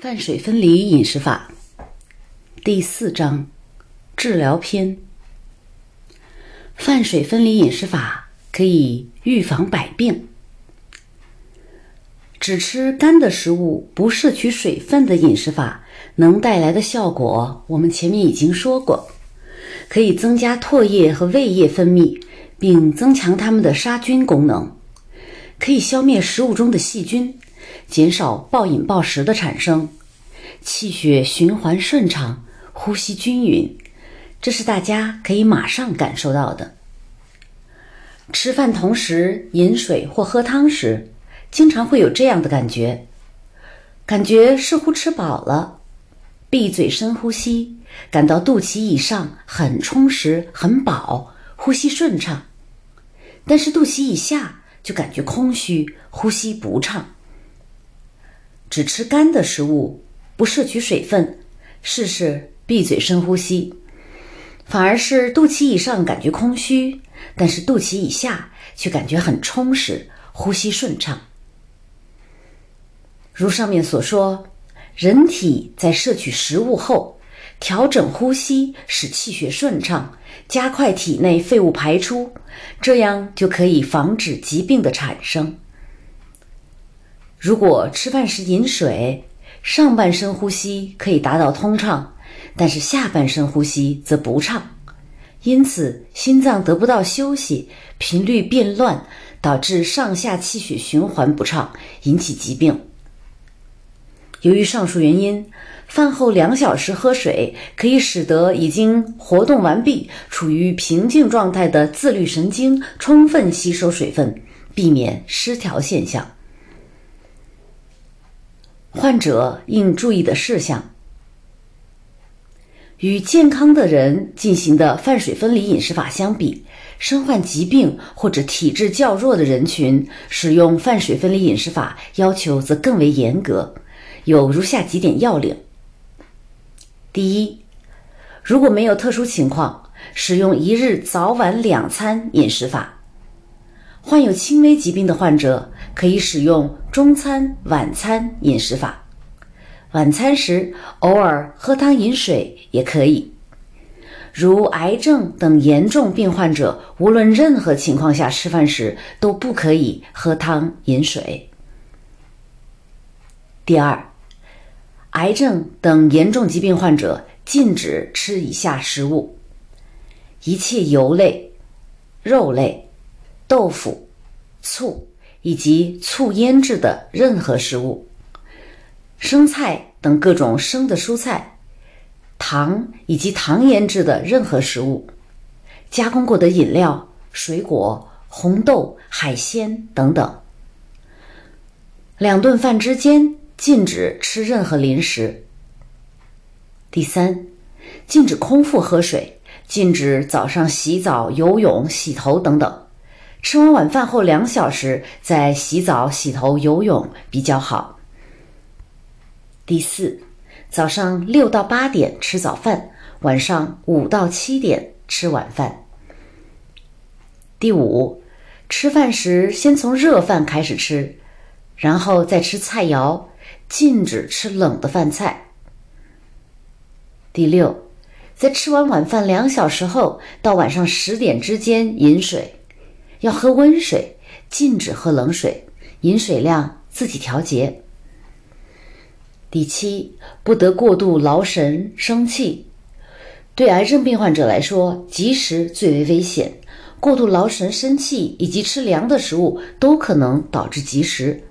泛水分离饮食法第四章治疗篇。泛水分离饮食法可以预防百病。只吃干的食物，不摄取水分的饮食法能带来的效果，我们前面已经说过，可以增加唾液和胃液分泌，并增强它们的杀菌功能，可以消灭食物中的细菌。减少暴饮暴食的产生，气血循环顺畅，呼吸均匀，这是大家可以马上感受到的。吃饭同时饮水或喝汤时，经常会有这样的感觉，感觉似乎吃饱了，闭嘴深呼吸，感到肚脐以上很充实、很饱，呼吸顺畅；但是肚脐以下就感觉空虚，呼吸不畅。只吃干的食物，不摄取水分，试试闭嘴深呼吸，反而是肚脐以上感觉空虚，但是肚脐以下却感觉很充实，呼吸顺畅。如上面所说，人体在摄取食物后，调整呼吸，使气血顺畅，加快体内废物排出，这样就可以防止疾病的产生。如果吃饭时饮水，上半身呼吸可以达到通畅，但是下半身呼吸则不畅，因此心脏得不到休息，频率变乱，导致上下气血循环不畅，引起疾病。由于上述原因，饭后两小时喝水可以使得已经活动完毕、处于平静状态的自律神经充分吸收水分，避免失调现象。患者应注意的事项：与健康的人进行的饭水分离饮食法相比，身患疾病或者体质较弱的人群使用饭水分离饮食法要求则更为严格，有如下几点要领：第一，如果没有特殊情况，使用一日早晚两餐饮食法。患有轻微疾病的患者可以使用中餐、晚餐饮食法。晚餐时偶尔喝汤饮水也可以。如癌症等严重病患者，无论任何情况下吃饭时都不可以喝汤饮水。第二，癌症等严重疾病患者禁止吃以下食物：一切油类、肉类。豆腐、醋以及醋腌制的任何食物、生菜等各种生的蔬菜、糖以及糖腌制的任何食物、加工过的饮料、水果、红豆、海鲜等等。两顿饭之间禁止吃任何零食。第三，禁止空腹喝水，禁止早上洗澡、游泳、洗头等等。吃完晚饭后两小时再洗澡、洗头、游泳比较好。第四，早上六到八点吃早饭，晚上五到七点吃晚饭。第五，吃饭时先从热饭开始吃，然后再吃菜肴，禁止吃冷的饭菜。第六，在吃完晚饭两小时后到晚上十点之间饮水。要喝温水，禁止喝冷水，饮水量自己调节。第七，不得过度劳神生气。对癌症病患者来说，积食最为危险，过度劳神生气以及吃凉的食物都可能导致积食。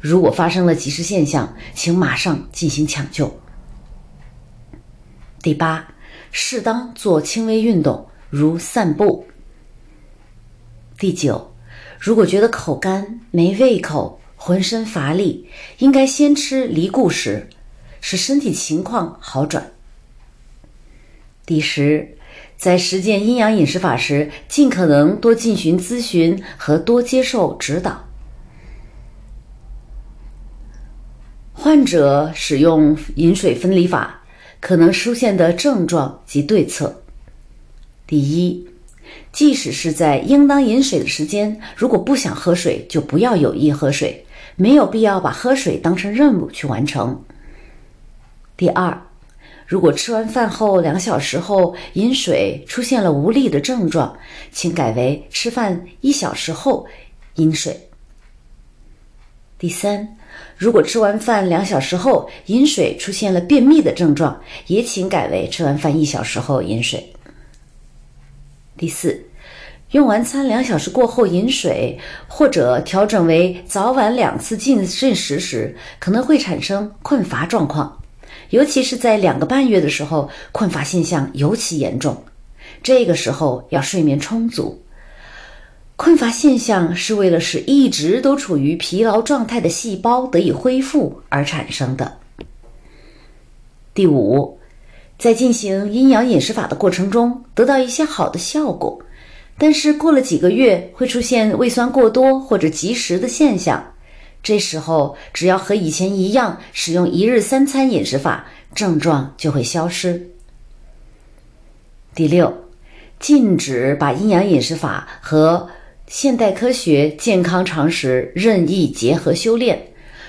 如果发生了积食现象，请马上进行抢救。第八，适当做轻微运动，如散步。第九，如果觉得口干、没胃口、浑身乏力，应该先吃梨固食，使身体情况好转。第十，在实践阴阳饮食法时，尽可能多进行咨询和多接受指导。患者使用饮水分离法可能出现的症状及对策：第一。即使是在应当饮水的时间，如果不想喝水，就不要有意喝水，没有必要把喝水当成任务去完成。第二，如果吃完饭后两小时后饮水出现了无力的症状，请改为吃饭一小时后饮水。第三，如果吃完饭两小时后饮水出现了便秘的症状，也请改为吃完饭一小时后饮水。第四，用完餐两小时过后饮水，或者调整为早晚两次进进食时，可能会产生困乏状况。尤其是在两个半月的时候，困乏现象尤其严重。这个时候要睡眠充足。困乏现象是为了使一直都处于疲劳状态的细胞得以恢复而产生的。第五，在进行阴阳饮食法的过程中，得到一些好的效果，但是过了几个月会出现胃酸过多或者积食的现象。这时候，只要和以前一样使用一日三餐饮食法，症状就会消失。第六，禁止把阴阳饮食法和现代科学健康常识任意结合修炼，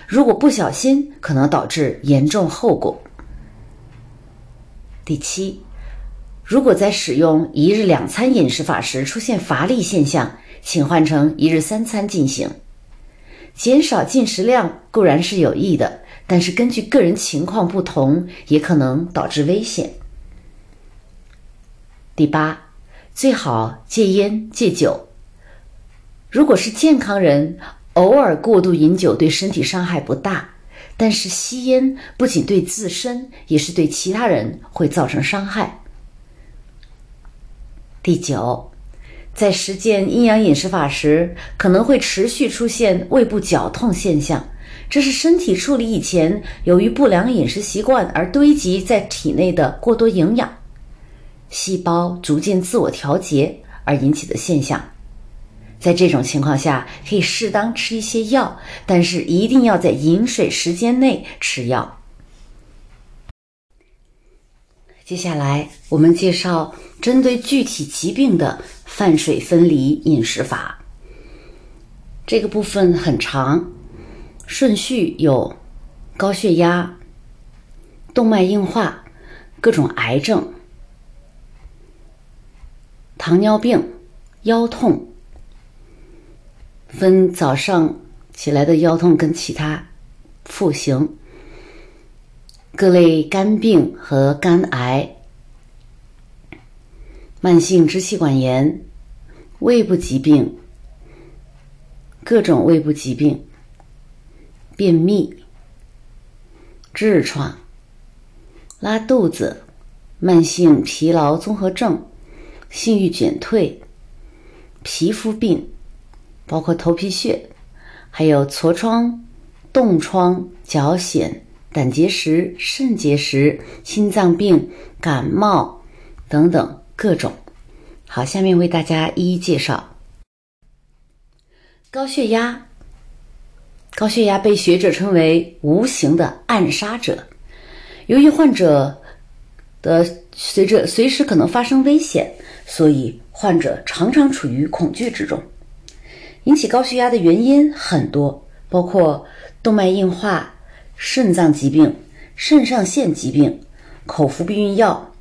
如果不小心，可能导致严重后果。第七，如果在使用一日两餐饮食法时出现乏力现象，请换成一日三餐进行。减少进食量固然是有益的，但是根据个人情况不同，也可能导致危险。第八，最好戒烟戒酒。如果是健康人，偶尔过度饮酒对身体伤害不大，但是吸烟不仅对自身，也是对其他人会造成伤害。第九。在实践阴阳饮食法时，可能会持续出现胃部绞痛现象，这是身体处理以前由于不良饮食习惯而堆积在体内的过多营养，细胞逐渐自我调节而引起的现象。在这种情况下，可以适当吃一些药，但是一定要在饮水时间内吃药。接下来，我们介绍针对具体疾病的。饭水分离饮食法，这个部分很长，顺序有高血压、动脉硬化、各种癌症、糖尿病、腰痛，分早上起来的腰痛跟其他副行，各类肝病和肝癌。慢性支气管炎、胃部疾病、各种胃部疾病、便秘、痔疮、拉肚子、慢性疲劳综合症、性欲减退、皮肤病，包括头皮屑，还有痤疮、冻疮、脚癣、胆结石、肾结石、心脏病、感冒等等。各种好，下面为大家一一介绍。高血压，高血压被学者称为“无形的暗杀者”。由于患者的随着随时可能发生危险，所以患者常常处于恐惧之中。引起高血压的原因很多，包括动脉硬化、肾脏疾病、肾上腺疾病、口服避孕药、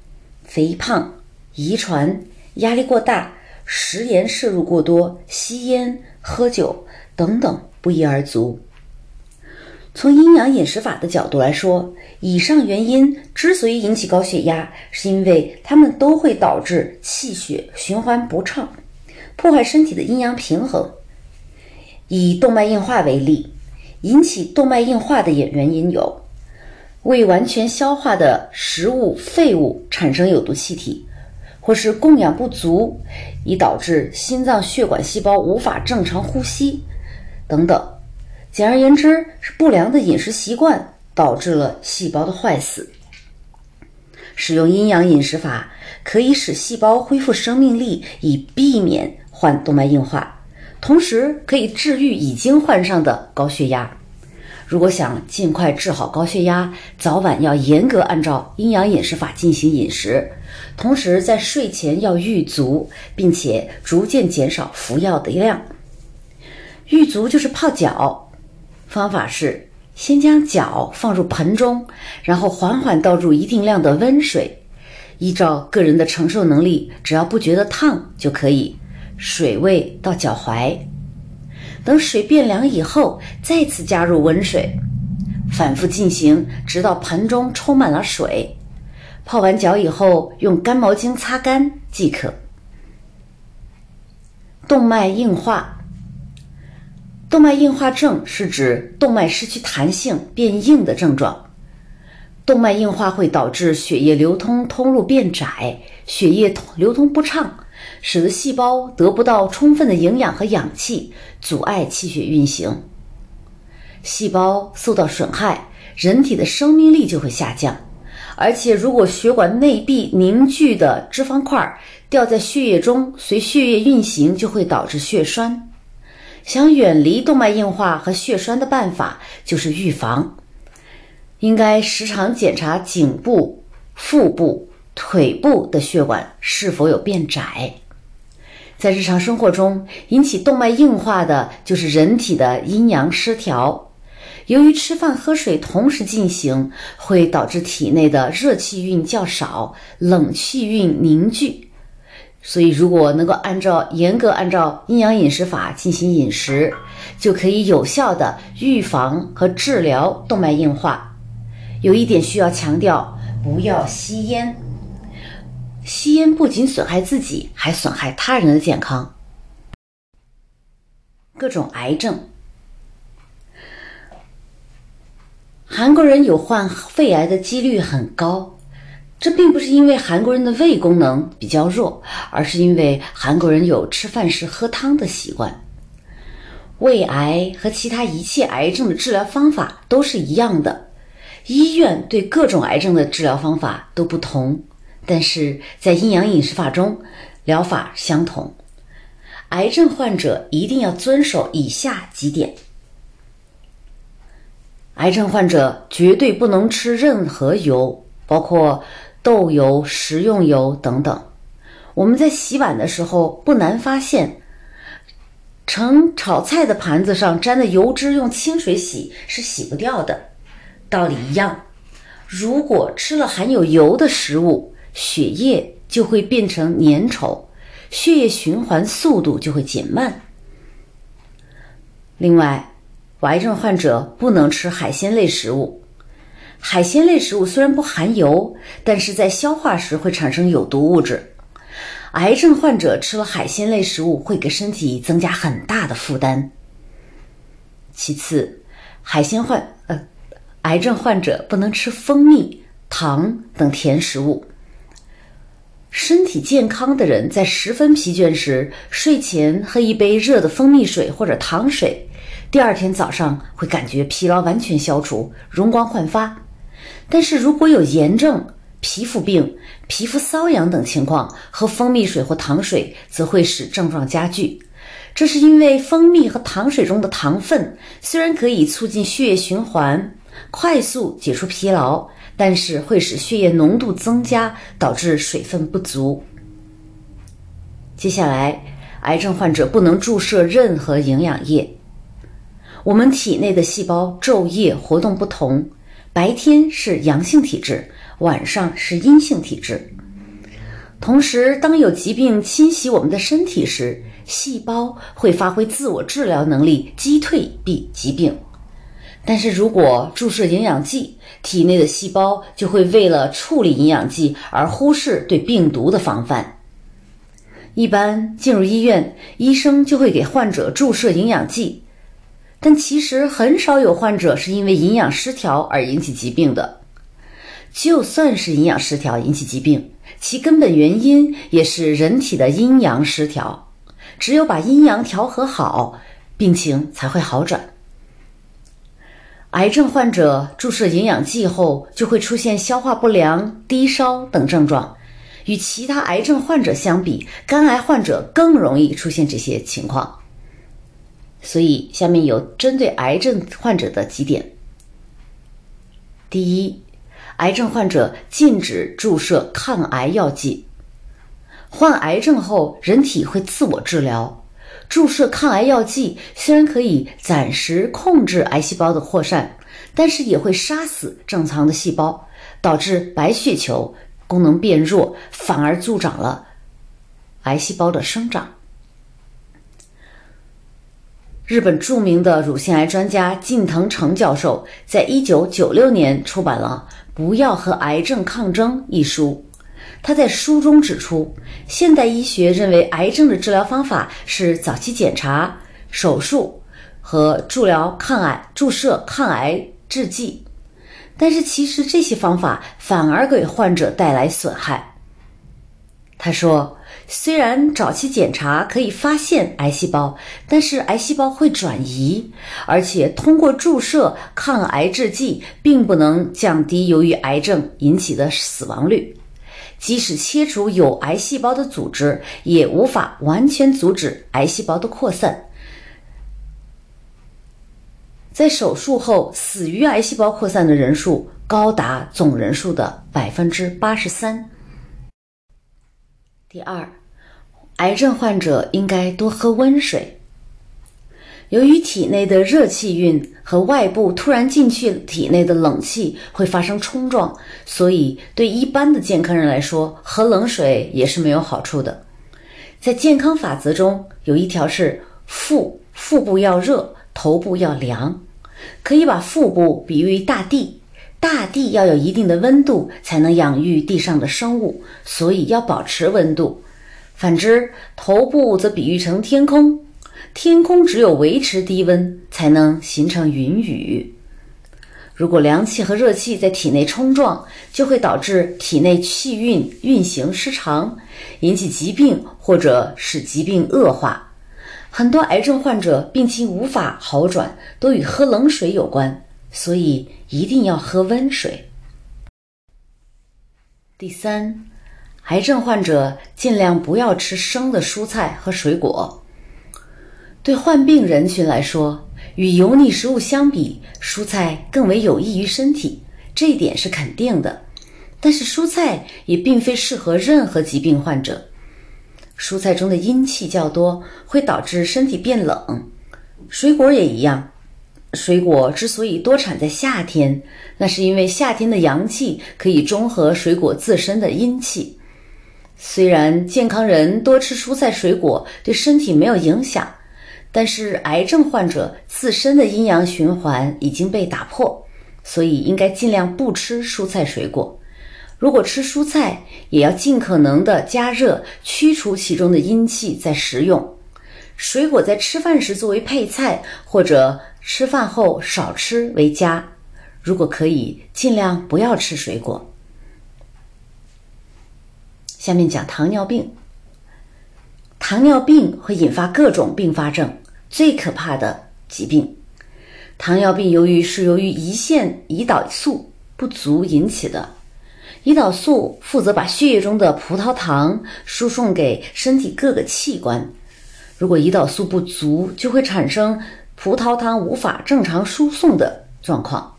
肥胖。遗传、压力过大、食盐摄入过多、吸烟、喝酒等等不一而足。从阴阳饮食法的角度来说，以上原因之所以引起高血压，是因为它们都会导致气血循环不畅，破坏身体的阴阳平衡。以动脉硬化为例，引起动脉硬化的原因有：未完全消化的食物废物产生有毒气体。或是供氧不足，以导致心脏血管细胞无法正常呼吸，等等。简而言之，是不良的饮食习惯导致了细胞的坏死。使用阴阳饮食法可以使细胞恢复生命力，以避免患动脉硬化，同时可以治愈已经患上的高血压。如果想尽快治好高血压，早晚要严格按照阴阳饮食法进行饮食，同时在睡前要浴足，并且逐渐减少服药的量。浴足就是泡脚，方法是先将脚放入盆中，然后缓缓倒入一定量的温水，依照个人的承受能力，只要不觉得烫就可以。水位到脚踝，等水变凉以后，再次加入温水，反复进行，直到盆中充满了水。泡完脚以后，用干毛巾擦干即可。动脉硬化。动脉硬化症是指动脉失去弹性变硬的症状。动脉硬化会导致血液流通通路变窄，血液流通不畅，使得细胞得不到充分的营养和氧气，阻碍气血运行。细胞受到损害，人体的生命力就会下降。而且，如果血管内壁凝聚的脂肪块掉在血液中，随血液运行，就会导致血栓。想远离动脉硬化和血栓的办法就是预防，应该时常检查颈部、腹部、腿部的血管是否有变窄。在日常生活中，引起动脉硬化的就是人体的阴阳失调，由于吃饭喝水同时进行，会导致体内的热气运较少，冷气运凝聚。所以，如果能够按照严格按照阴阳饮食法进行饮食，就可以有效的预防和治疗动脉硬化。有一点需要强调：不要吸烟。吸烟不仅损害自己，还损害他人的健康。各种癌症，韩国人有患肺癌的几率很高。这并不是因为韩国人的胃功能比较弱，而是因为韩国人有吃饭时喝汤的习惯。胃癌和其他一切癌症的治疗方法都是一样的，医院对各种癌症的治疗方法都不同，但是在阴阳饮食法中，疗法相同。癌症患者一定要遵守以下几点：癌症患者绝对不能吃任何油，包括。豆油、食用油等等，我们在洗碗的时候不难发现，盛炒菜的盘子上沾的油脂用清水洗是洗不掉的。道理一样，如果吃了含有油的食物，血液就会变成粘稠，血液循环速度就会减慢。另外，癌症患者不能吃海鲜类食物。海鲜类食物虽然不含油，但是在消化时会产生有毒物质。癌症患者吃了海鲜类食物会给身体增加很大的负担。其次，海鲜患呃，癌症患者不能吃蜂蜜、糖等甜食物。身体健康的人在十分疲倦时，睡前喝一杯热的蜂蜜水或者糖水，第二天早上会感觉疲劳完全消除，容光焕发。但是如果有炎症、皮肤病、皮肤瘙痒等情况，喝蜂蜜水或糖水则会使症状加剧。这是因为蜂蜜和糖水中的糖分虽然可以促进血液循环、快速解除疲劳，但是会使血液浓度增加，导致水分不足。接下来，癌症患者不能注射任何营养液。我们体内的细胞昼夜活动不同。白天是阳性体质，晚上是阴性体质。同时，当有疾病侵袭我们的身体时，细胞会发挥自我治疗能力，击退病疾病。但是如果注射营养剂，体内的细胞就会为了处理营养剂而忽视对病毒的防范。一般进入医院，医生就会给患者注射营养剂。但其实很少有患者是因为营养失调而引起疾病的。就算是营养失调引起疾病，其根本原因也是人体的阴阳失调。只有把阴阳调和好，病情才会好转。癌症患者注射营养剂后，就会出现消化不良、低烧等症状。与其他癌症患者相比，肝癌患者更容易出现这些情况。所以，下面有针对癌症患者的几点：第一，癌症患者禁止注射抗癌药剂。患癌症后，人体会自我治疗，注射抗癌药剂虽然可以暂时控制癌细胞的扩散，但是也会杀死正常的细胞，导致白血球功能变弱，反而助长了癌细胞的生长。日本著名的乳腺癌专家近藤诚教授在一九九六年出版了《不要和癌症抗争》一书。他在书中指出，现代医学认为癌症的治疗方法是早期检查、手术和治疗抗癌、注射抗癌制剂，但是其实这些方法反而给患者带来损害。他说。虽然早期检查可以发现癌细胞，但是癌细胞会转移，而且通过注射抗癌制剂并不能降低由于癌症引起的死亡率。即使切除有癌细胞的组织，也无法完全阻止癌细胞的扩散。在手术后死于癌细胞扩散的人数高达总人数的百分之八十三。第二。癌症患者应该多喝温水。由于体内的热气运和外部突然进去体内的冷气会发生冲撞，所以对一般的健康人来说，喝冷水也是没有好处的。在健康法则中有一条是腹腹部要热，头部要凉，可以把腹部比喻大地，大地要有一定的温度才能养育地上的生物，所以要保持温度。反之，头部则比喻成天空，天空只有维持低温，才能形成云雨。如果凉气和热气在体内冲撞，就会导致体内气运运行失常，引起疾病或者使疾病恶化。很多癌症患者病情无法好转，都与喝冷水有关，所以一定要喝温水。第三。癌症患者尽量不要吃生的蔬菜和水果。对患病人群来说，与油腻食物相比，蔬菜更为有益于身体，这一点是肯定的。但是，蔬菜也并非适合任何疾病患者。蔬菜中的阴气较多，会导致身体变冷。水果也一样。水果之所以多产在夏天，那是因为夏天的阳气可以中和水果自身的阴气。虽然健康人多吃蔬菜水果对身体没有影响，但是癌症患者自身的阴阳循环已经被打破，所以应该尽量不吃蔬菜水果。如果吃蔬菜，也要尽可能的加热，驱除其中的阴气再食用。水果在吃饭时作为配菜，或者吃饭后少吃为佳。如果可以，尽量不要吃水果。下面讲糖尿病。糖尿病会引发各种并发症，最可怕的疾病。糖尿病由于是由于胰腺胰岛素不足引起的，胰岛素负责把血液中的葡萄糖输送给身体各个器官。如果胰岛素不足，就会产生葡萄糖无法正常输送的状况。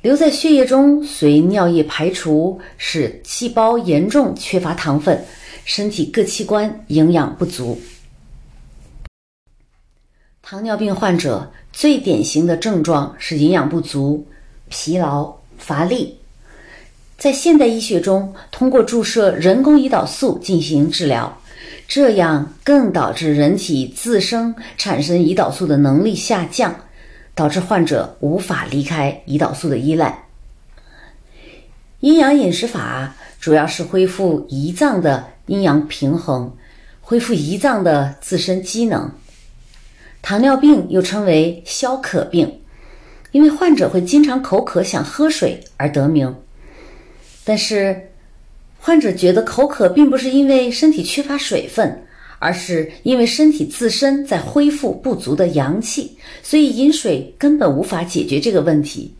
留在血液中，随尿液排出，使细胞严重缺乏糖分，身体各器官营养不足。糖尿病患者最典型的症状是营养不足、疲劳、乏力。在现代医学中，通过注射人工胰岛素进行治疗，这样更导致人体自身产生胰岛素的能力下降。导致患者无法离开胰岛素的依赖。阴阳饮食法主要是恢复胰脏的阴阳平衡，恢复胰脏的自身机能。糖尿病又称为消渴病，因为患者会经常口渴想喝水而得名。但是，患者觉得口渴并不是因为身体缺乏水分。而是因为身体自身在恢复不足的阳气，所以饮水根本无法解决这个问题。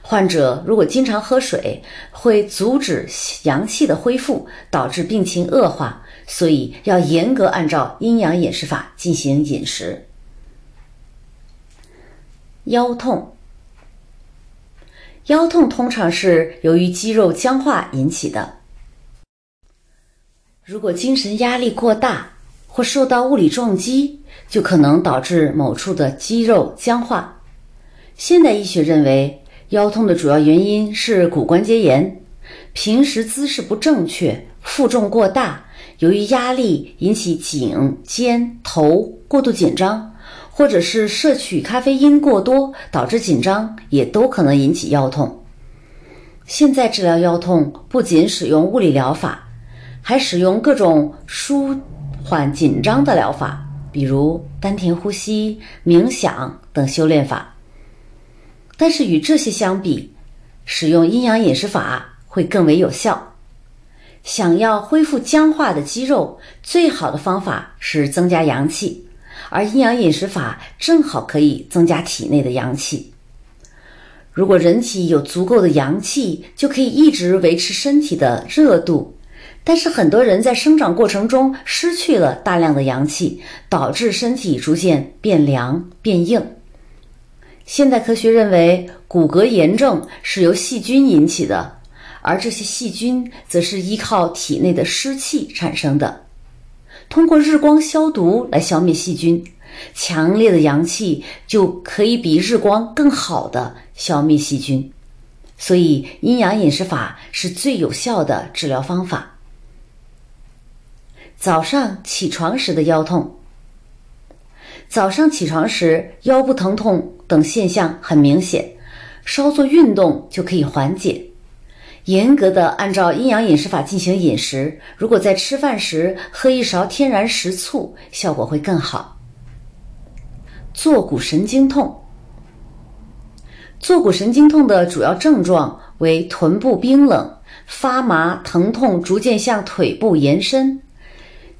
患者如果经常喝水，会阻止阳气的恢复，导致病情恶化。所以要严格按照阴阳饮食法进行饮食。腰痛，腰痛通常是由于肌肉僵化引起的。如果精神压力过大，或受到物理撞击，就可能导致某处的肌肉僵化。现代医学认为，腰痛的主要原因是骨关节炎，平时姿势不正确，负重过大，由于压力引起颈、肩、头过度紧张，或者是摄取咖啡因过多导致紧张，也都可能引起腰痛。现在治疗腰痛不仅使用物理疗法，还使用各种舒缓紧张的疗法，比如丹田呼吸、冥想等修炼法。但是与这些相比，使用阴阳饮食法会更为有效。想要恢复僵化的肌肉，最好的方法是增加阳气，而阴阳饮食法正好可以增加体内的阳气。如果人体有足够的阳气，就可以一直维持身体的热度。但是很多人在生长过程中失去了大量的阳气，导致身体逐渐变凉变硬。现代科学认为，骨骼炎症是由细菌引起的，而这些细菌则是依靠体内的湿气产生的。通过日光消毒来消灭细菌。强烈的阳气就可以比日光更好的消灭细菌，所以阴阳饮食法是最有效的治疗方法。早上起床时的腰痛，早上起床时腰部疼痛等现象很明显，稍做运动就可以缓解。严格的按照阴阳饮食法进行饮食，如果在吃饭时喝一勺天然食醋，效果会更好。坐骨神经痛，坐骨神经痛的主要症状为臀部冰冷、发麻、疼痛逐渐向腿部延伸。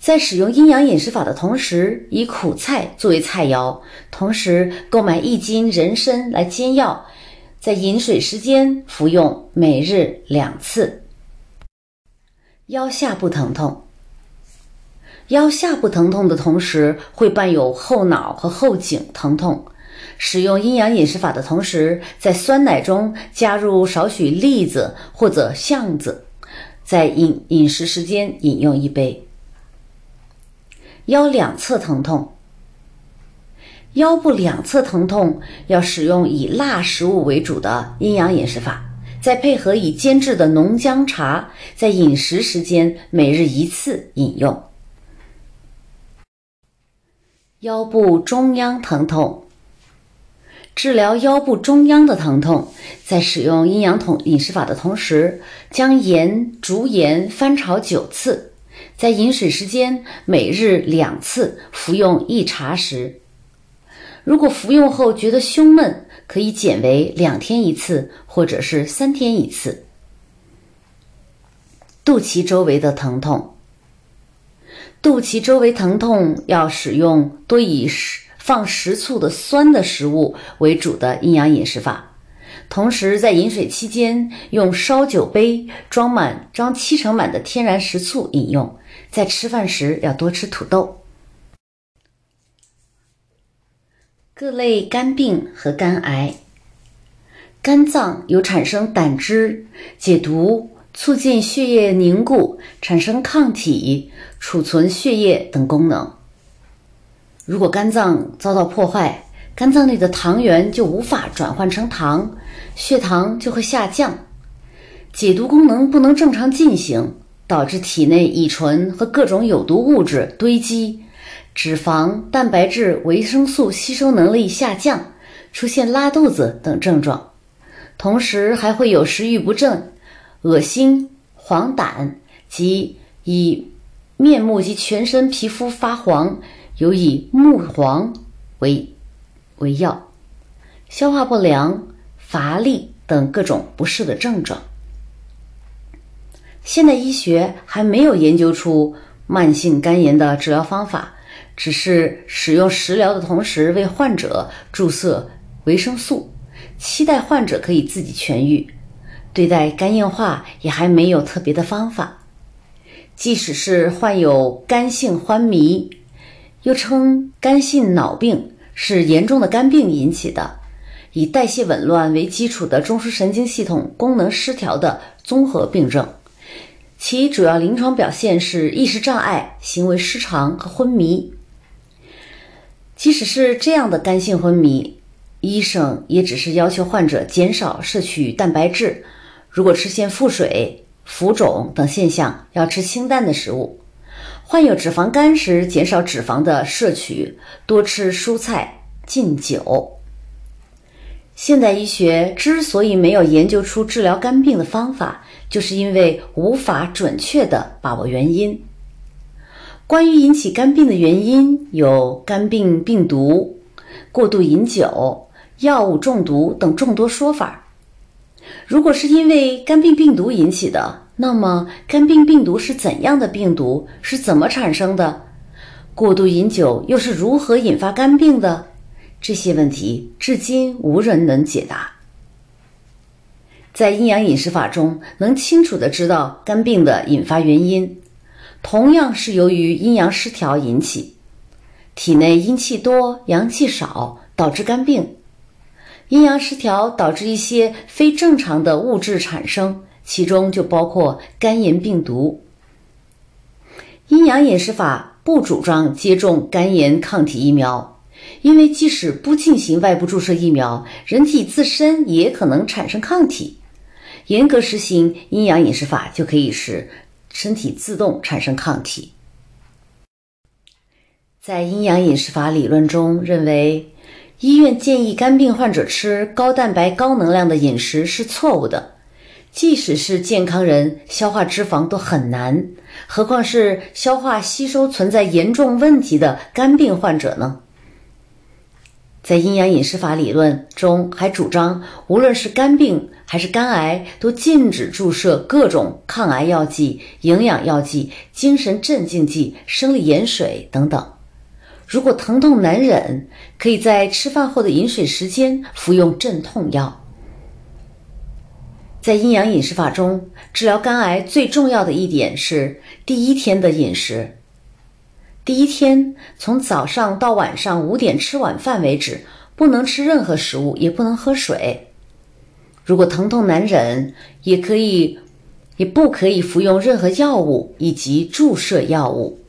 在使用阴阳饮食法的同时，以苦菜作为菜肴，同时购买一斤人参来煎药，在饮水时间服用，每日两次。腰下部疼痛。腰下部疼痛的同时，会伴有后脑和后颈疼痛。使用阴阳饮食法的同时，在酸奶中加入少许栗子或者橡子，在饮饮食时间饮用一杯。腰两侧疼痛，腰部两侧疼痛要使用以辣食物为主的阴阳饮食法，再配合以煎制的浓姜茶，在饮食时间每日一次饮用。腰部中央疼痛，治疗腰部中央的疼痛，在使用阴阳统饮食法的同时，将盐竹盐翻炒九次，在饮水时间每日两次，服用一茶匙。如果服用后觉得胸闷，可以减为两天一次，或者是三天一次。肚脐周围的疼痛。肚脐周围疼痛要使用多以食放食醋的酸的食物为主的阴阳饮食法，同时在饮水期间用烧酒杯装满装七成满的天然食醋饮用。在吃饭时要多吃土豆。各类肝病和肝癌，肝脏有产生胆汁、解毒。促进血液凝固、产生抗体、储存血液等功能。如果肝脏遭到破坏，肝脏内的糖原就无法转换成糖，血糖就会下降，解毒功能不能正常进行，导致体内乙醇和各种有毒物质堆积，脂肪、蛋白质、维生素吸收能力下降，出现拉肚子等症状，同时还会有食欲不振。恶心、黄疸及以面目及全身皮肤发黄，有以木黄为为药，消化不良、乏力等各种不适的症状。现代医学还没有研究出慢性肝炎的治疗方法，只是使用食疗的同时为患者注射维生素，期待患者可以自己痊愈。对待肝硬化也还没有特别的方法，即使是患有肝性昏迷，又称肝性脑病，是严重的肝病引起的，以代谢紊乱为基础的中枢神经系统功能失调的综合病症，其主要临床表现是意识障碍、行为失常和昏迷。即使是这样的干性昏迷，医生也只是要求患者减少摄取蛋白质，如果出现腹水、浮肿等现象，要吃清淡的食物。患有脂肪肝时，减少脂肪的摄取，多吃蔬菜，禁酒。现代医学之所以没有研究出治疗肝病的方法，就是因为无法准确地把握原因。关于引起肝病的原因，有肝病病毒、过度饮酒、药物中毒等众多说法。如果是因为肝病病毒引起的，那么肝病病毒是怎样的病毒？是怎么产生的？过度饮酒又是如何引发肝病的？这些问题至今无人能解答。在阴阳饮食法中，能清楚的知道肝病的引发原因。同样是由于阴阳失调引起，体内阴气多、阳气少，导致肝病。阴阳失调导致一些非正常的物质产生，其中就包括肝炎病毒。阴阳饮食法不主张接种肝炎抗体疫苗，因为即使不进行外部注射疫苗，人体自身也可能产生抗体。严格实行阴阳饮食法，就可以使。身体自动产生抗体。在阴阳饮食法理论中，认为医院建议肝病患者吃高蛋白、高能量的饮食是错误的。即使是健康人，消化脂肪都很难，何况是消化吸收存在严重问题的肝病患者呢？在阴阳饮食法理论中，还主张无论是肝病还是肝癌，都禁止注射各种抗癌药剂、营养药剂、精神镇静剂、生理盐水等等。如果疼痛难忍，可以在吃饭后的饮水时间服用镇痛药。在阴阳饮食法中，治疗肝癌最重要的一点是第一天的饮食。第一天从早上到晚上五点吃晚饭为止，不能吃任何食物，也不能喝水。如果疼痛难忍，也可以，也不可以服用任何药物以及注射药物。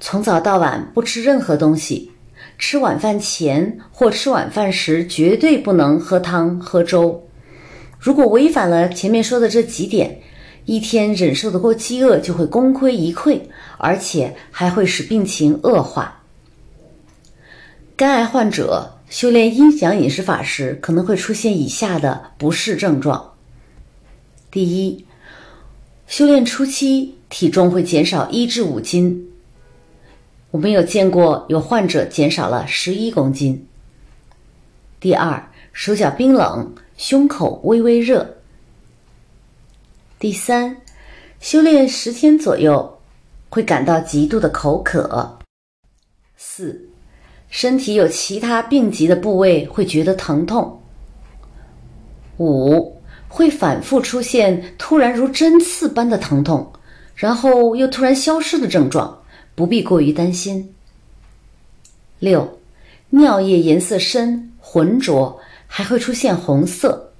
从早到晚不吃任何东西，吃晚饭前或吃晚饭时绝对不能喝汤喝粥。如果违反了前面说的这几点，一天忍受得过饥饿，就会功亏一篑，而且还会使病情恶化。肝癌患者修炼阴阳饮食法时，可能会出现以下的不适症状：第一，修炼初期体重会减少一至五斤，我们有见过有患者减少了十一公斤。第二，手脚冰冷，胸口微微热。第三，修炼十天左右，会感到极度的口渴。四，身体有其他病疾的部位会觉得疼痛。五，会反复出现突然如针刺般的疼痛，然后又突然消失的症状，不必过于担心。六，尿液颜色深浑浊，还会出现红色。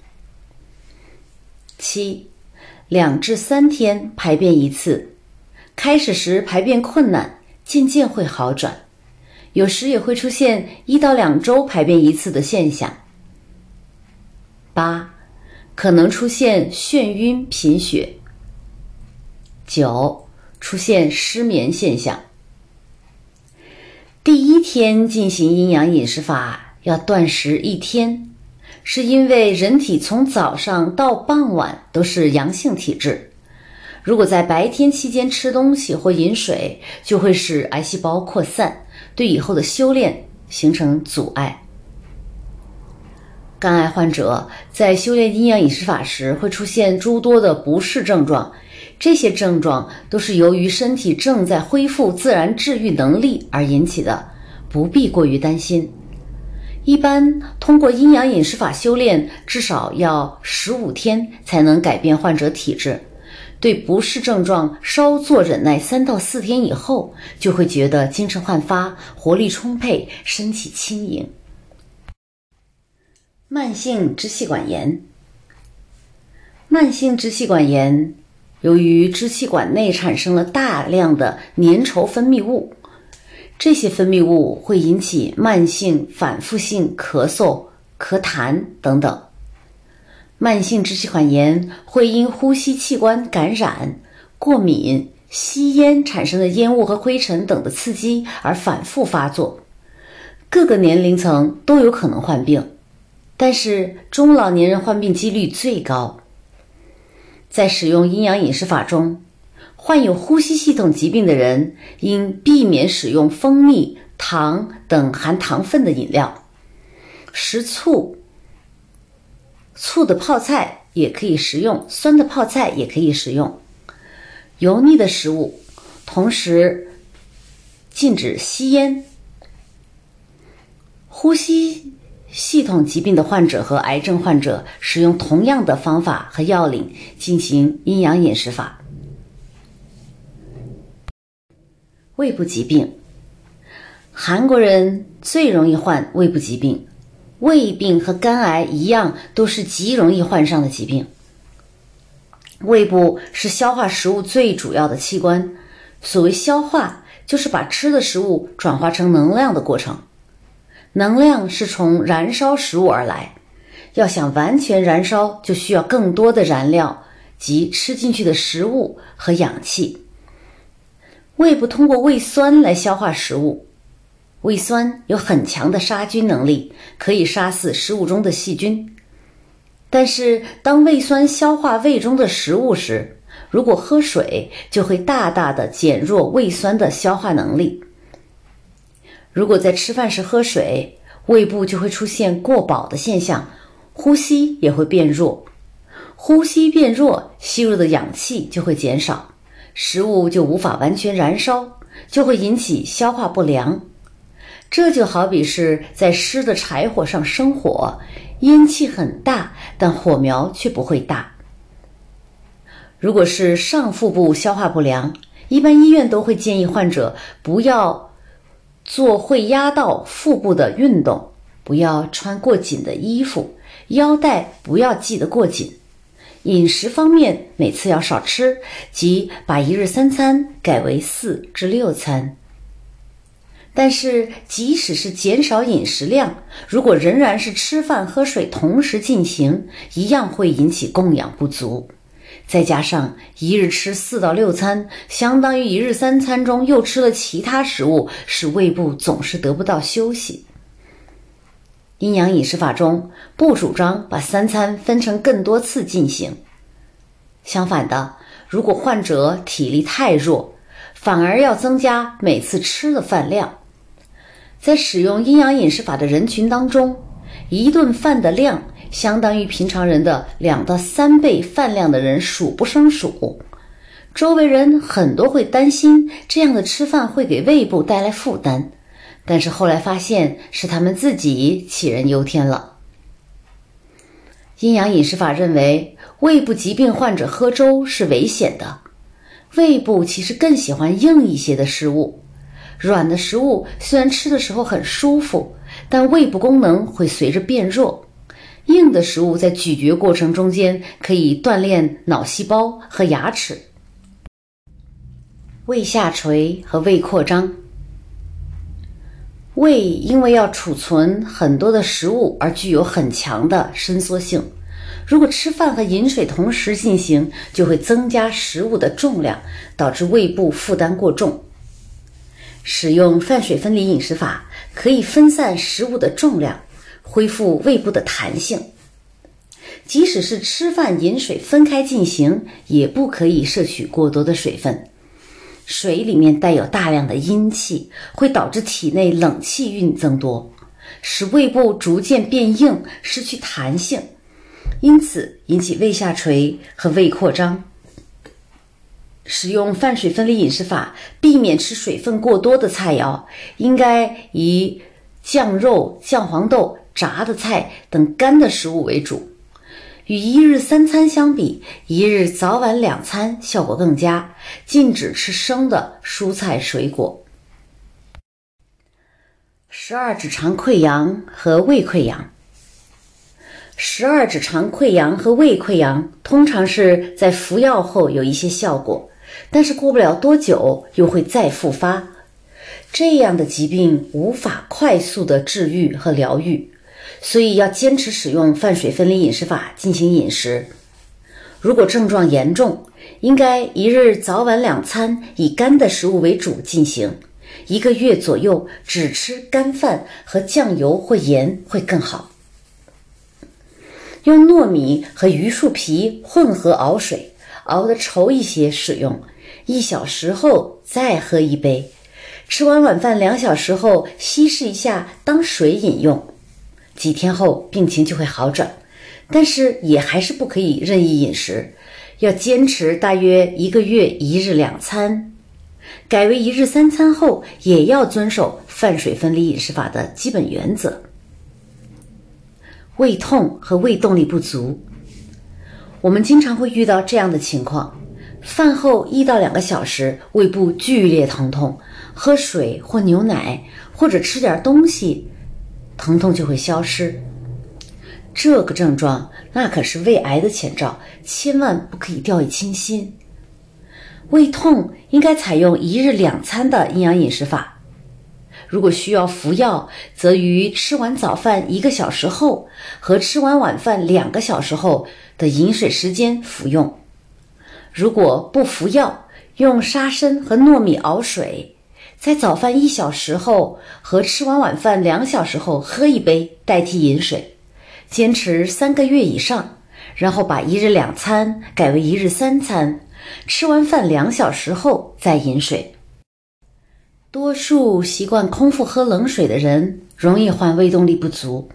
七。两至三天排便一次，开始时排便困难，渐渐会好转，有时也会出现一到两周排便一次的现象。八，可能出现眩晕、贫血。九，出现失眠现象。第一天进行阴阳饮食法要断食一天。是因为人体从早上到傍晚都是阳性体质，如果在白天期间吃东西或饮水，就会使癌细胞扩散，对以后的修炼形成阻碍。肝癌患者在修炼阴阳饮食法时，会出现诸多的不适症状，这些症状都是由于身体正在恢复自然治愈能力而引起的，不必过于担心。一般通过阴阳饮食法修炼，至少要十五天才能改变患者体质。对不适症状稍作忍耐，三到四天以后，就会觉得精神焕发、活力充沛、身体轻盈。慢性支气管炎，慢性支气管炎由于支气管内产生了大量的粘稠分泌物，这些分泌物会引起慢性、反复性咳嗽、咳痰等等。慢性支气管炎会因呼吸器官感染、过敏、吸烟产生的烟雾和灰尘等的刺激而反复发作。各个年龄层都有可能患病，但是中老年人患病几率最高。在使用阴阳饮食法中，患有呼吸系统疾病的人应避免使用蜂蜜、糖等含糖分的饮料，食醋。醋的泡菜也可以食用，酸的泡菜也可以食用。油腻的食物，同时禁止吸烟。呼吸。系统疾病的患者和癌症患者使用同样的方法和要领进行阴阳饮食法。胃部疾病，韩国人最容易患胃部疾病，胃病和肝癌一样，都是极容易患上的疾病。胃部是消化食物最主要的器官，所谓消化，就是把吃的食物转化成能量的过程。能量是从燃烧食物而来，要想完全燃烧，就需要更多的燃料及吃进去的食物和氧气。胃部通过胃酸来消化食物，胃酸有很强的杀菌能力，可以杀死食物中的细菌。但是，当胃酸消化胃中的食物时，如果喝水，就会大大的减弱胃酸的消化能力。如果在吃饭时喝水，胃部就会出现过饱的现象，呼吸也会变弱。呼吸变弱，吸入的氧气就会减少，食物就无法完全燃烧，就会引起消化不良。这就好比是在湿的柴火上生火，烟气很大，但火苗却不会大。如果是上腹部消化不良，一般医院都会建议患者不要。做会压到腹部的运动，不要穿过紧的衣服，腰带不要系得过紧。饮食方面，每次要少吃，即把一日三餐改为四至六餐。但是，即使是减少饮食量，如果仍然是吃饭喝水同时进行，一样会引起供氧不足。再加上一日吃四到六餐，相当于一日三餐中又吃了其他食物，使胃部总是得不到休息。阴阳饮食法中不主张把三餐分成更多次进行，相反的，如果患者体力太弱，反而要增加每次吃的饭量。在使用阴阳饮食法的人群当中，一顿饭的量。相当于平常人的两到三倍饭量的人数不胜数，周围人很多会担心这样的吃饭会给胃部带来负担，但是后来发现是他们自己杞人忧天了。阴阳饮食法认为，胃部疾病患者喝粥是危险的，胃部其实更喜欢硬一些的食物，软的食物虽然吃的时候很舒服，但胃部功能会随着变弱。硬的食物在咀嚼过程中间可以锻炼脑细胞和牙齿。胃下垂和胃扩张，胃因为要储存很多的食物而具有很强的伸缩性。如果吃饭和饮水同时进行，就会增加食物的重量，导致胃部负担过重。使用饭水分离饮食法，可以分散食物的重量。恢复胃部的弹性，即使是吃饭饮水分开进行，也不可以摄取过多的水分。水里面带有大量的阴气，会导致体内冷气运增多，使胃部逐渐变硬，失去弹性，因此引起胃下垂和胃扩张。使用饭水分离饮食法，避免吃水分过多的菜肴，应该以酱肉、酱黄豆。炸的菜等干的食物为主，与一日三餐相比，一日早晚两餐效果更佳。禁止吃生的蔬菜水果。十二指肠溃疡和胃溃疡，十二指肠溃疡和胃溃疡通常是在服药后有一些效果，但是过不了多久又会再复发。这样的疾病无法快速的治愈和疗愈，所以要坚持使用饭水分离饮食法进行饮食。如果症状严重，应该一日早晚两餐以干的食物为主进行，一个月左右只吃干饭和酱油或盐会更好。用糯米和榆树皮混合熬水，熬得稠一些使用，一小时后再喝一杯。吃完晚饭两小时后稀释一下当水饮用，几天后病情就会好转。但是也还是不可以任意饮食，要坚持大约一个月一日两餐，改为一日三餐后，也要遵守饭水分离饮食法的基本原则。胃痛和胃动力不足，我们经常会遇到这样的情况：饭后一到两个小时，胃部剧烈疼痛，喝水或牛奶或者吃点东西，疼痛就会消失。这个症状那可是胃癌的前兆，千万不可以掉以轻心。胃痛应该采用一日两餐的阴阳饮食法，如果需要服药，则于吃完早饭一个小时后和吃完晚饭两个小时后的饮水时间服用。如果不服药，用沙参和糯米熬水，在早饭一小时后和吃完晚饭两小时后喝一杯，代替饮水。坚持三个月以上，然后把一日两餐改为一日三餐，吃完饭两小时后再饮水。多数习惯空腹喝冷水的人，容易患胃动力不足。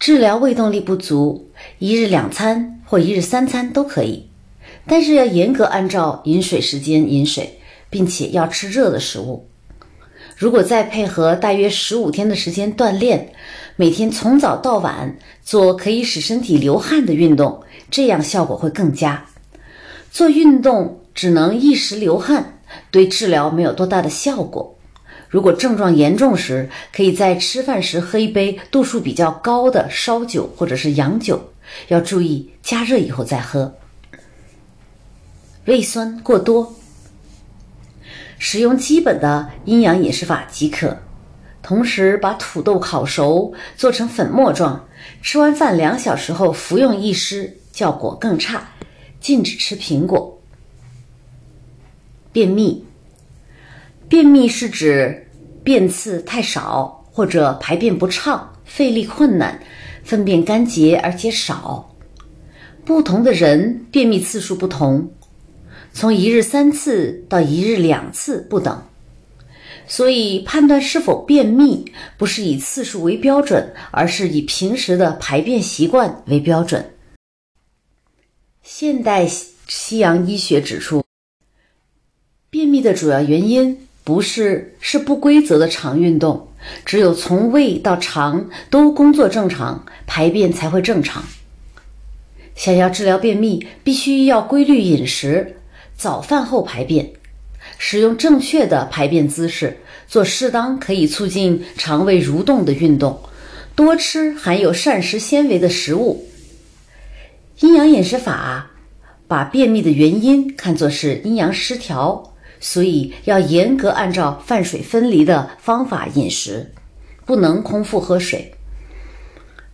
治疗胃动力不足，一日两餐或一日三餐都可以，但是要严格按照饮水时间饮水，并且要吃热的食物。如果再配合大约十五天的时间锻炼，每天从早到晚做可以使身体流汗的运动，这样效果会更佳。做运动只能一时流汗，对治疗没有多大的效果。如果症状严重时，可以在吃饭时喝一杯度数比较高的烧酒或者是洋酒，要注意加热以后再喝。胃酸过多。使用基本的阴阳饮食法即可，同时把土豆烤熟做成粉末状，吃完饭两小时后服用一施，效果更差。禁止吃苹果。便秘，便秘是指便次太少或者排便不畅、费力困难、粪便干结而且少。不同的人便秘次数不同。从一日三次到一日两次不等，所以判断是否便秘不是以次数为标准，而是以平时的排便习惯为标准。现代西洋医学指出，便秘的主要原因不是是不规则的肠运动，只有从胃到肠都工作正常，排便才会正常。想要治疗便秘，必须要规律饮食。早饭后排便，使用正确的排便姿势，做适当可以促进肠胃蠕动的运动，多吃含有膳食纤维的食物。阴阳饮食法把便秘的原因看作是阴阳失调，所以要严格按照饭水分离的方法饮食，不能空腹喝水。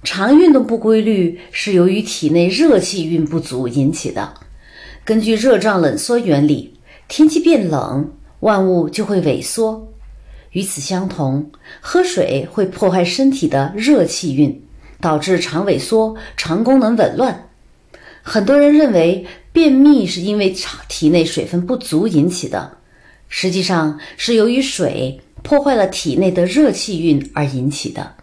肠运动不规律是由于体内热气运不足引起的。根据热胀冷缩原理，天气变冷，万物就会萎缩。与此相同，喝水会破坏身体的热气运，导致肠萎缩、肠功能紊乱。很多人认为便秘是因为体内水分不足引起的，实际上是由于水破坏了体内的热气运而引起的。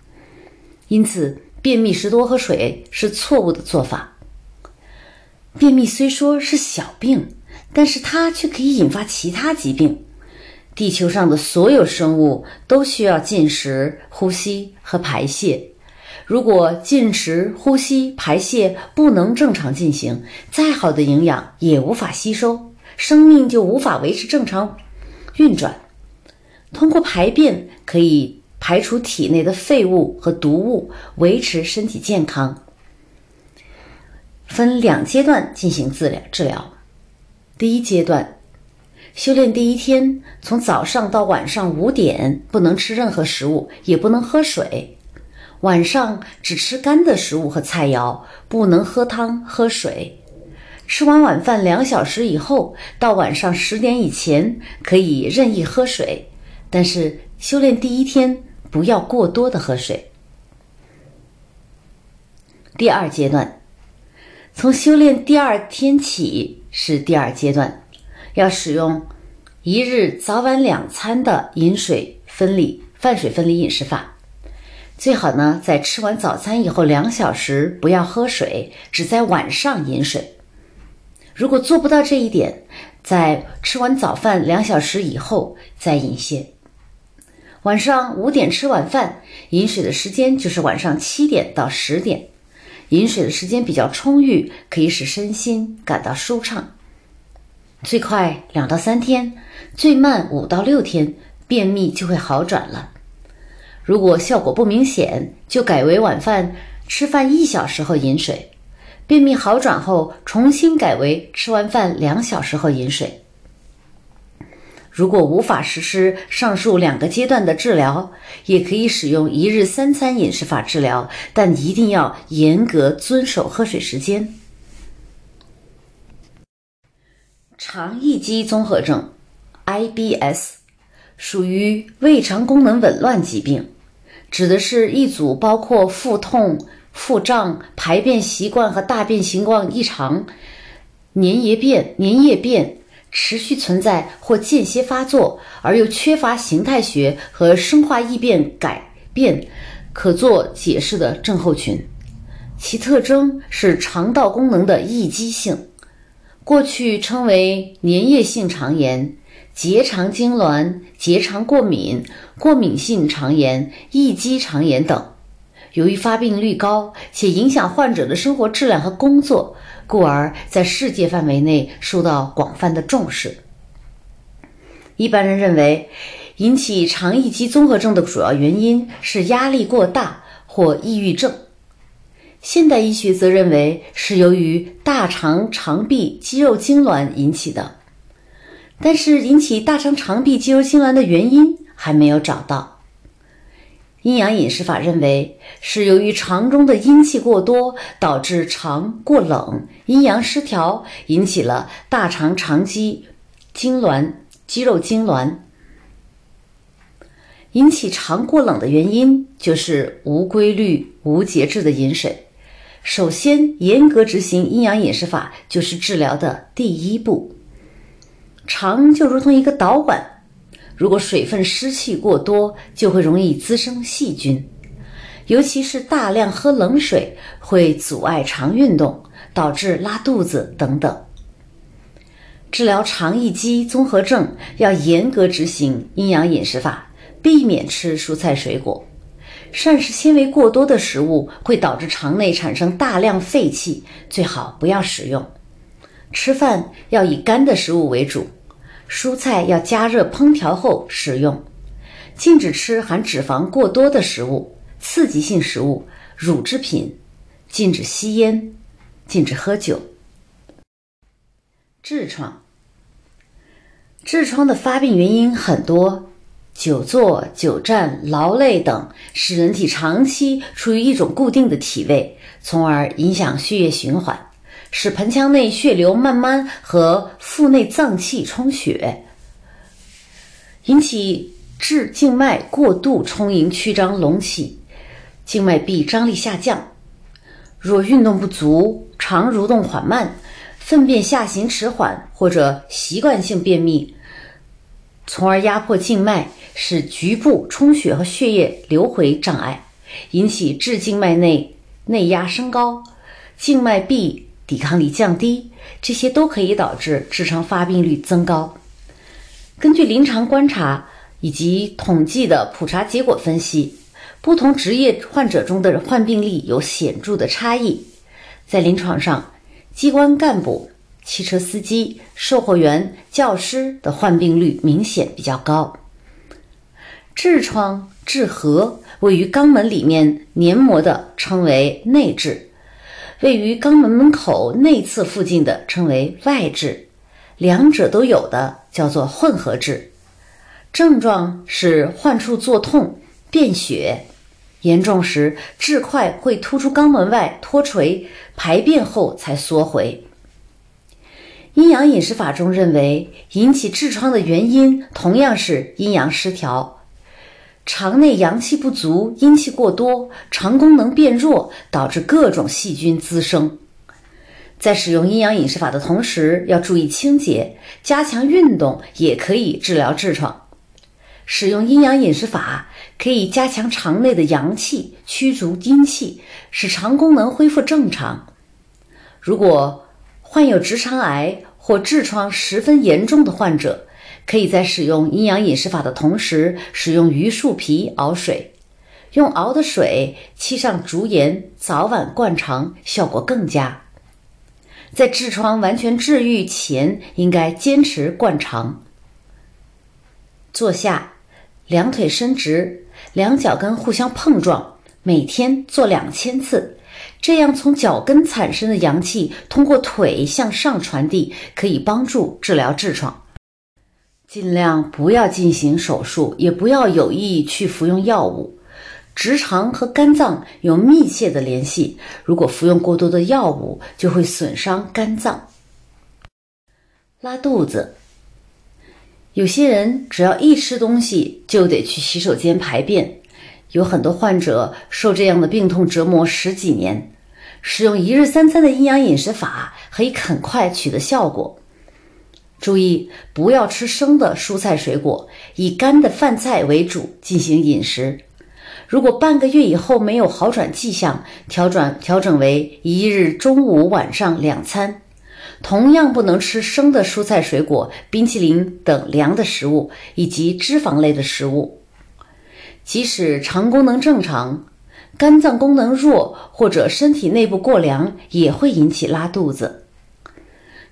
因此，便秘时多喝水是错误的做法。便秘虽说是小病，但是它却可以引发其他疾病。地球上的所有生物都需要进食、呼吸和排泄。如果进食、呼吸、排泄不能正常进行，再好的营养也无法吸收，生命就无法维持正常运转。通过排便可以排除体内的废物和毒物，维持身体健康。分两阶段进行治疗。治疗第一阶段，修炼第一天，从早上到晚上五点不能吃任何食物，也不能喝水。晚上只吃干的食物和菜肴，不能喝汤喝水。吃完晚饭两小时以后，到晚上十点以前可以任意喝水，但是修炼第一天不要过多的喝水。第二阶段，从修炼第二天起是第二阶段，要使用一日早晚两餐的饮水分离、饭水分离饮食法。最好呢，在吃完早餐以后两小时不要喝水，只在晚上饮水。如果做不到这一点，在吃完早饭两小时以后再饮些。晚上五点吃晚饭，饮水的时间就是晚上七点到十点。饮水的时间比较充裕，可以使身心感到舒畅。最快两到三天，最慢五到六天，便秘就会好转了。如果效果不明显，就改为晚饭吃饭一小时后饮水。便秘好转后，重新改为吃完饭两小时后饮水。如果无法实施上述两个阶段的治疗，也可以使用一日三餐饮食法治疗，但一定要严格遵守喝水时间。肠易激综合症 （IBS） 属于胃肠功能紊乱疾病，指的是一组包括腹痛。腹胀、排便习惯和大便情况异常、粘液便、粘液便持续存在或间歇发作，而又缺乏形态学和生化异变改变可做解释的症候群。其特征是肠道功能的易激性，过去称为粘液性肠炎、结肠痉挛、结肠过敏、过敏性肠炎、易激肠炎等。由于发病率高且影响患者的生活质量和工作，故而在世界范围内受到广泛的重视。一般人认为，引起肠易激综合症的主要原因是压力过大或抑郁症。现代医学则认为是由于大肠肠壁肌肉痉挛引起的，但是引起大肠肠壁肌肉痉挛的原因还没有找到。阴阳饮食法认为是由于肠中的阴气过多，导致肠过冷，阴阳失调，引起了大肠肠肌痉挛、肌肉痉挛。引起肠过冷的原因就是无规律、无节制的饮水。首先，严格执行阴阳饮食法就是治疗的第一步。肠就如同一个导管。如果水分湿气过多，就会容易滋生细菌，尤其是大量喝冷水会阻碍肠运动，导致拉肚子等等。治疗肠易激综合症要严格执行阴阳饮食法，避免吃蔬菜水果。膳食纤维过多的食物会导致肠内产生大量废气，最好不要食用。吃饭要以干的食物为主。蔬菜要加热烹调后食用，禁止吃含脂肪过多的食物、刺激性食物、乳制品，禁止吸烟，禁止喝酒。痔疮，痔疮的发病原因很多，久坐、久站、劳累等使人体长期处于一种固定的体位，从而影响血液循环。使盆腔内血流慢慢和腹内脏器充血，引起痔静脉过度充盈、曲张隆起，静脉壁张力下降。若运动不足、肠蠕动缓慢、粪便下行迟缓或者习惯性便秘，从而压迫静脉，使局部充血和血液流回障碍，引起痔静脉内内压升高，静脉壁。抵抗力降低，这些都可以导致痔疮发病率增高。根据临床观察以及统计的普查结果分析，不同职业患者中的患病率有显著的差异。在临床上，机关干部、汽车司机、售货员、教师的患病率明显比较高。痔疮痔核位于肛门里面黏膜的，称为内痔。位于肛门门口内侧附近的称为外痔，两者都有的叫做混合痔。症状是患处作痛、便血，严重时痔块会突出肛门外脱垂，排便后才缩回。阴阳饮食法中认为，引起痔疮的原因同样是阴阳失调，肠内阳气不足，阴气过多，肠功能变弱，导致各种细菌滋生。在使用阴阳饮食法的同时，要注意清洁，加强运动也可以治疗痔疮。使用阴阳饮食法可以加强肠内的阳气，驱逐阴气，使肠功能恢复正常。如果患有直肠癌，或痔疮十分严重的患者，可以在使用阴阳饮食法的同时，使用榆树皮熬水，用熬的水沏上竹盐，早晚灌肠，效果更佳。在痔疮完全治愈前，应该坚持灌肠。坐下，两腿伸直，两脚跟互相碰撞，每天做两千次。这样，从脚跟产生的阳气通过腿向上传递，可以帮助治疗痔疮。尽量不要进行手术，也不要有意去服用药物。直肠和肝脏有密切的联系，如果服用过多的药物，就会损伤肝脏。拉肚子，有些人只要一吃东西，就得去洗手间排便。有很多患者受这样的病痛折磨十几年，使用一日三餐的阴阳饮食法可以很快取得效果。注意不要吃生的蔬菜水果，以干的饭菜为主进行饮食。如果半个月以后没有好转迹象，调转调整为一日中午晚上两餐。同样不能吃生的蔬菜水果、冰淇淋等凉的食物以及脂肪类的食物。即使肠功能正常，肝脏功能弱或者身体内部过凉，也会引起拉肚子。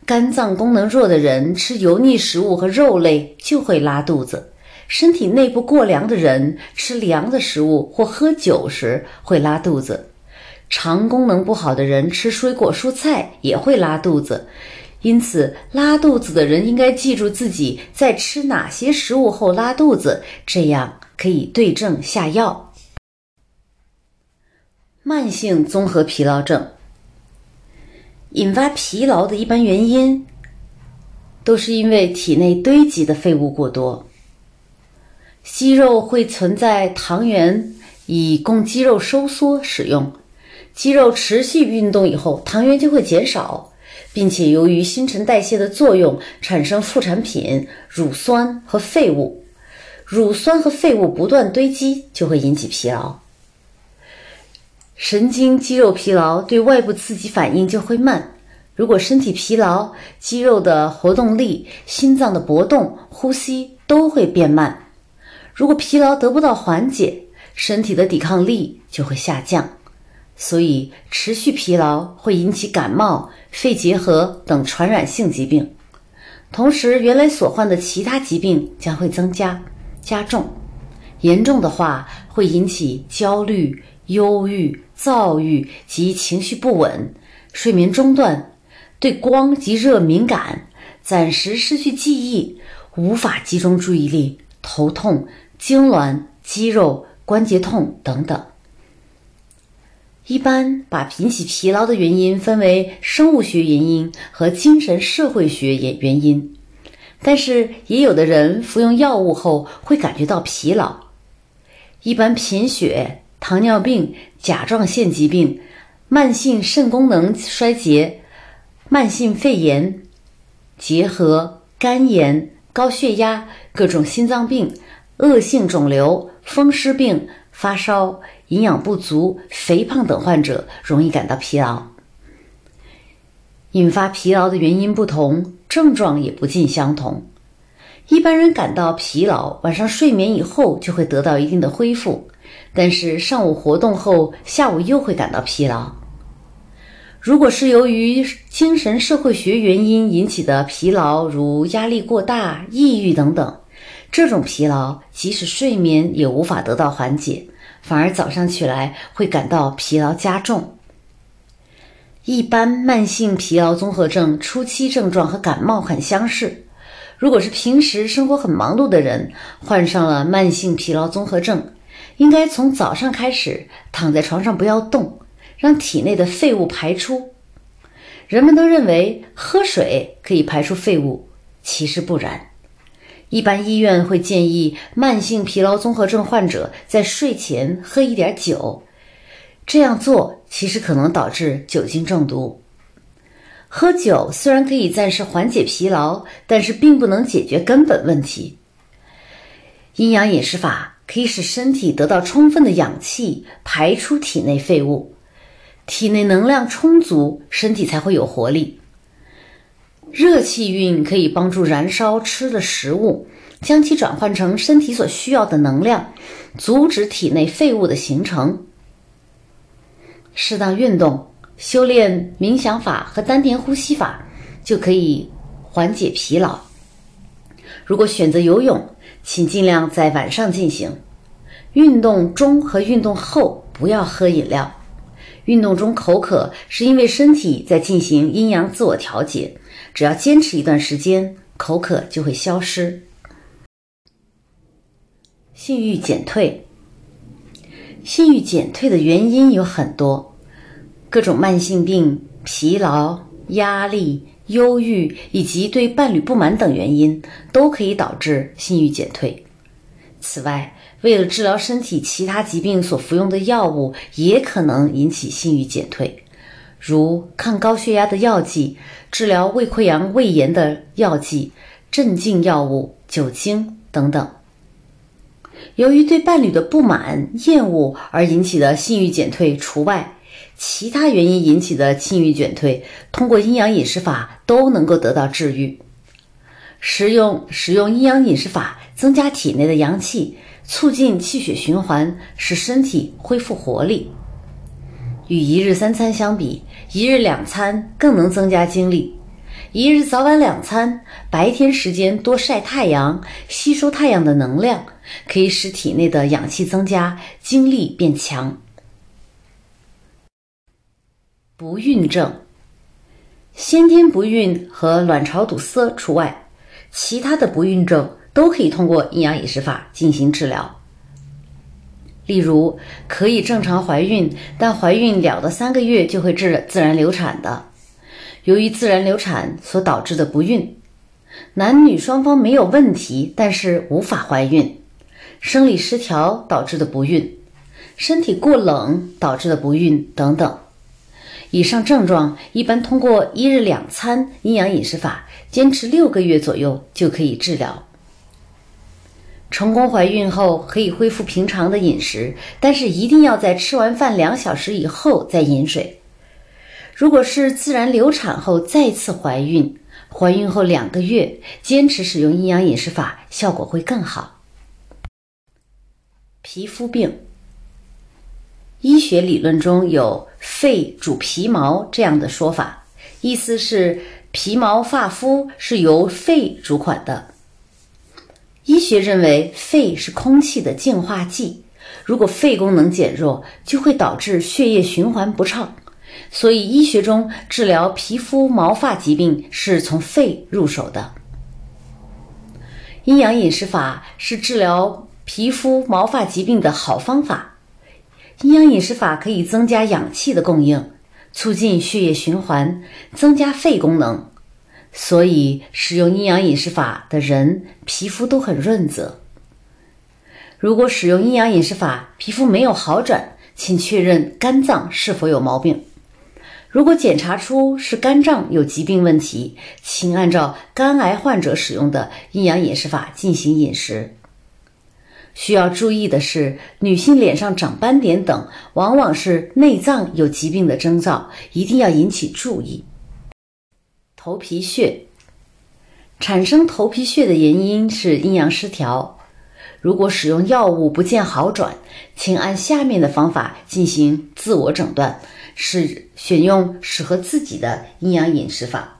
肝脏功能弱的人吃油腻食物和肉类就会拉肚子；身体内部过凉的人吃凉的食物或喝酒时会拉肚子；肠功能不好的人吃水果蔬菜也会拉肚子。因此，拉肚子的人应该记住自己在吃哪些食物后拉肚子，这样。可以对症下药。慢性综合疲劳症引发疲劳的一般原因，都是因为体内堆积的废物过多。肌肉会存在糖原，以供肌肉收缩使用。肌肉持续运动以后，糖原就会减少，并且由于新陈代谢的作用，产生副产品乳酸和废物。乳酸和废物不断堆积，就会引起疲劳。神经肌肉疲劳对外部刺激反应就会慢。如果身体疲劳，肌肉的活动力、心脏的搏动、呼吸都会变慢。如果疲劳得不到缓解，身体的抵抗力就会下降。所以，持续疲劳会引起感冒、肺结核等传染性疾病。同时，原来所患的其他疾病将会增加。加重，严重的话会引起焦虑、忧郁、躁郁及情绪不稳、睡眠中断、对光及热敏感、暂时失去记忆、无法集中注意力、头痛、痉挛、肌肉关节痛等等。一般把引起疲劳的原因分为生物学原因和精神社会学原原因。但是也有的人服用药物后会感觉到疲劳。一般贫血、糖尿病、甲状腺疾病、慢性肾功能衰竭、慢性肺炎、结核、肝炎、高血压、各种心脏病、恶性肿瘤、风湿病、发烧、营养不足、肥胖等患者容易感到疲劳。引发疲劳的原因不同。症状也不尽相同，一般人感到疲劳，晚上睡眠以后就会得到一定的恢复，但是上午活动后，下午又会感到疲劳。如果是由于精神社会学原因引起的疲劳，如压力过大、抑郁等等，这种疲劳即使睡眠也无法得到缓解，反而早上起来会感到疲劳加重。一般慢性疲劳综合症初期症状和感冒很相似。如果是平时生活很忙碌的人，患上了慢性疲劳综合症，应该从早上开始躺在床上不要动，让体内的废物排出。人们都认为喝水可以排出废物，其实不然。一般医院会建议慢性疲劳综合症患者在睡前喝一点酒。这样做其实可能导致酒精中毒。喝酒虽然可以暂时缓解疲劳，但是并不能解决根本问题。阴阳饮食法可以使身体得到充分的氧气，排出体内废物，体内能量充足，身体才会有活力。热气运可以帮助燃烧吃的食物，将其转换成身体所需要的能量，阻止体内废物的形成。适当运动、修炼冥想法和丹田呼吸法，就可以缓解疲劳。如果选择游泳，请尽量在晚上进行。运动中和运动后不要喝饮料。运动中口渴是因为身体在进行阴阳自我调节，只要坚持一段时间，口渴就会消失。性欲减退。性欲减退的原因有很多，各种慢性病、疲劳、压力、忧郁以及对伴侣不满等原因都可以导致性欲减退。此外，为了治疗身体其他疾病所服用的药物也可能引起性欲减退，如抗高血压的药剂、治疗胃溃疡、胃炎的药剂、镇静药物、酒精等等。由于对伴侣的不满、厌恶而引起的性欲减退除外，其他原因引起的气郁减退，通过阴阳饮食法都能够得到治愈。使用使用阴阳饮食法，增加体内的阳气，促进气血循环，使身体恢复活力。与一日三餐相比，一日两餐更能增加精力。一日早晚两餐，白天时间多晒太阳，吸收太阳的能量，可以使体内的氧气增加，精力变强。不孕症，先天不孕和卵巢堵塞除外，其他的不孕症都可以通过阴阳饮食法进行治疗。例如，可以正常怀孕，但怀孕两到三个月就会自自然流产的。由于自然流产所导致的不孕，男女双方没有问题，但是无法怀孕；生理失调导致的不孕，身体过冷导致的不孕等等。以上症状一般通过一日两餐阴阳饮食法，坚持六个月左右就可以治疗。成功怀孕后可以恢复平常的饮食，但是一定要在吃完饭两小时以后再饮水。如果是自然流产后再次怀孕，怀孕后两个月坚持使用阴阳饮食法，效果会更好。皮肤病，医学理论中有“肺主皮毛”这样的说法，意思是皮毛发肤是由肺主管的。医学认为，肺是空气的净化剂，如果肺功能减弱，就会导致血液循环不畅。所以，医学中治疗皮肤毛发疾病是从肺入手的。阴阳饮食法是治疗皮肤毛发疾病的好方法。阴阳饮食法可以增加氧气的供应，促进血液循环，增加肺功能。所以，使用阴阳饮食法的人皮肤都很润泽。如果使用阴阳饮食法皮肤没有好转，请确认肝脏是否有毛病。如果检查出是肝脏有疾病问题，请按照肝癌患者使用的阴阳饮食法进行饮食。需要注意的是，女性脸上长斑点等，往往是内脏有疾病的征兆，一定要引起注意。头皮屑产生头皮屑的原因是阴阳失调，如果使用药物不见好转，请按下面的方法进行自我诊断。是选用适合自己的阴阳饮食法。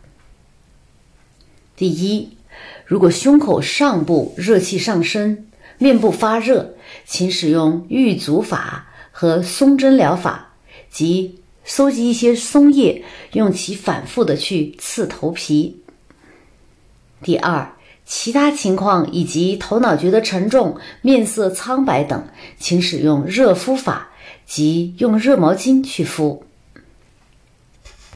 第一，如果胸口上部热气上升，面部发热，请使用玉足法和松针疗法及搜集一些松叶，用其反复的去刺头皮。第二，其他情况以及头脑觉得沉重、面色苍白等，请使用热敷法，即用热毛巾去敷。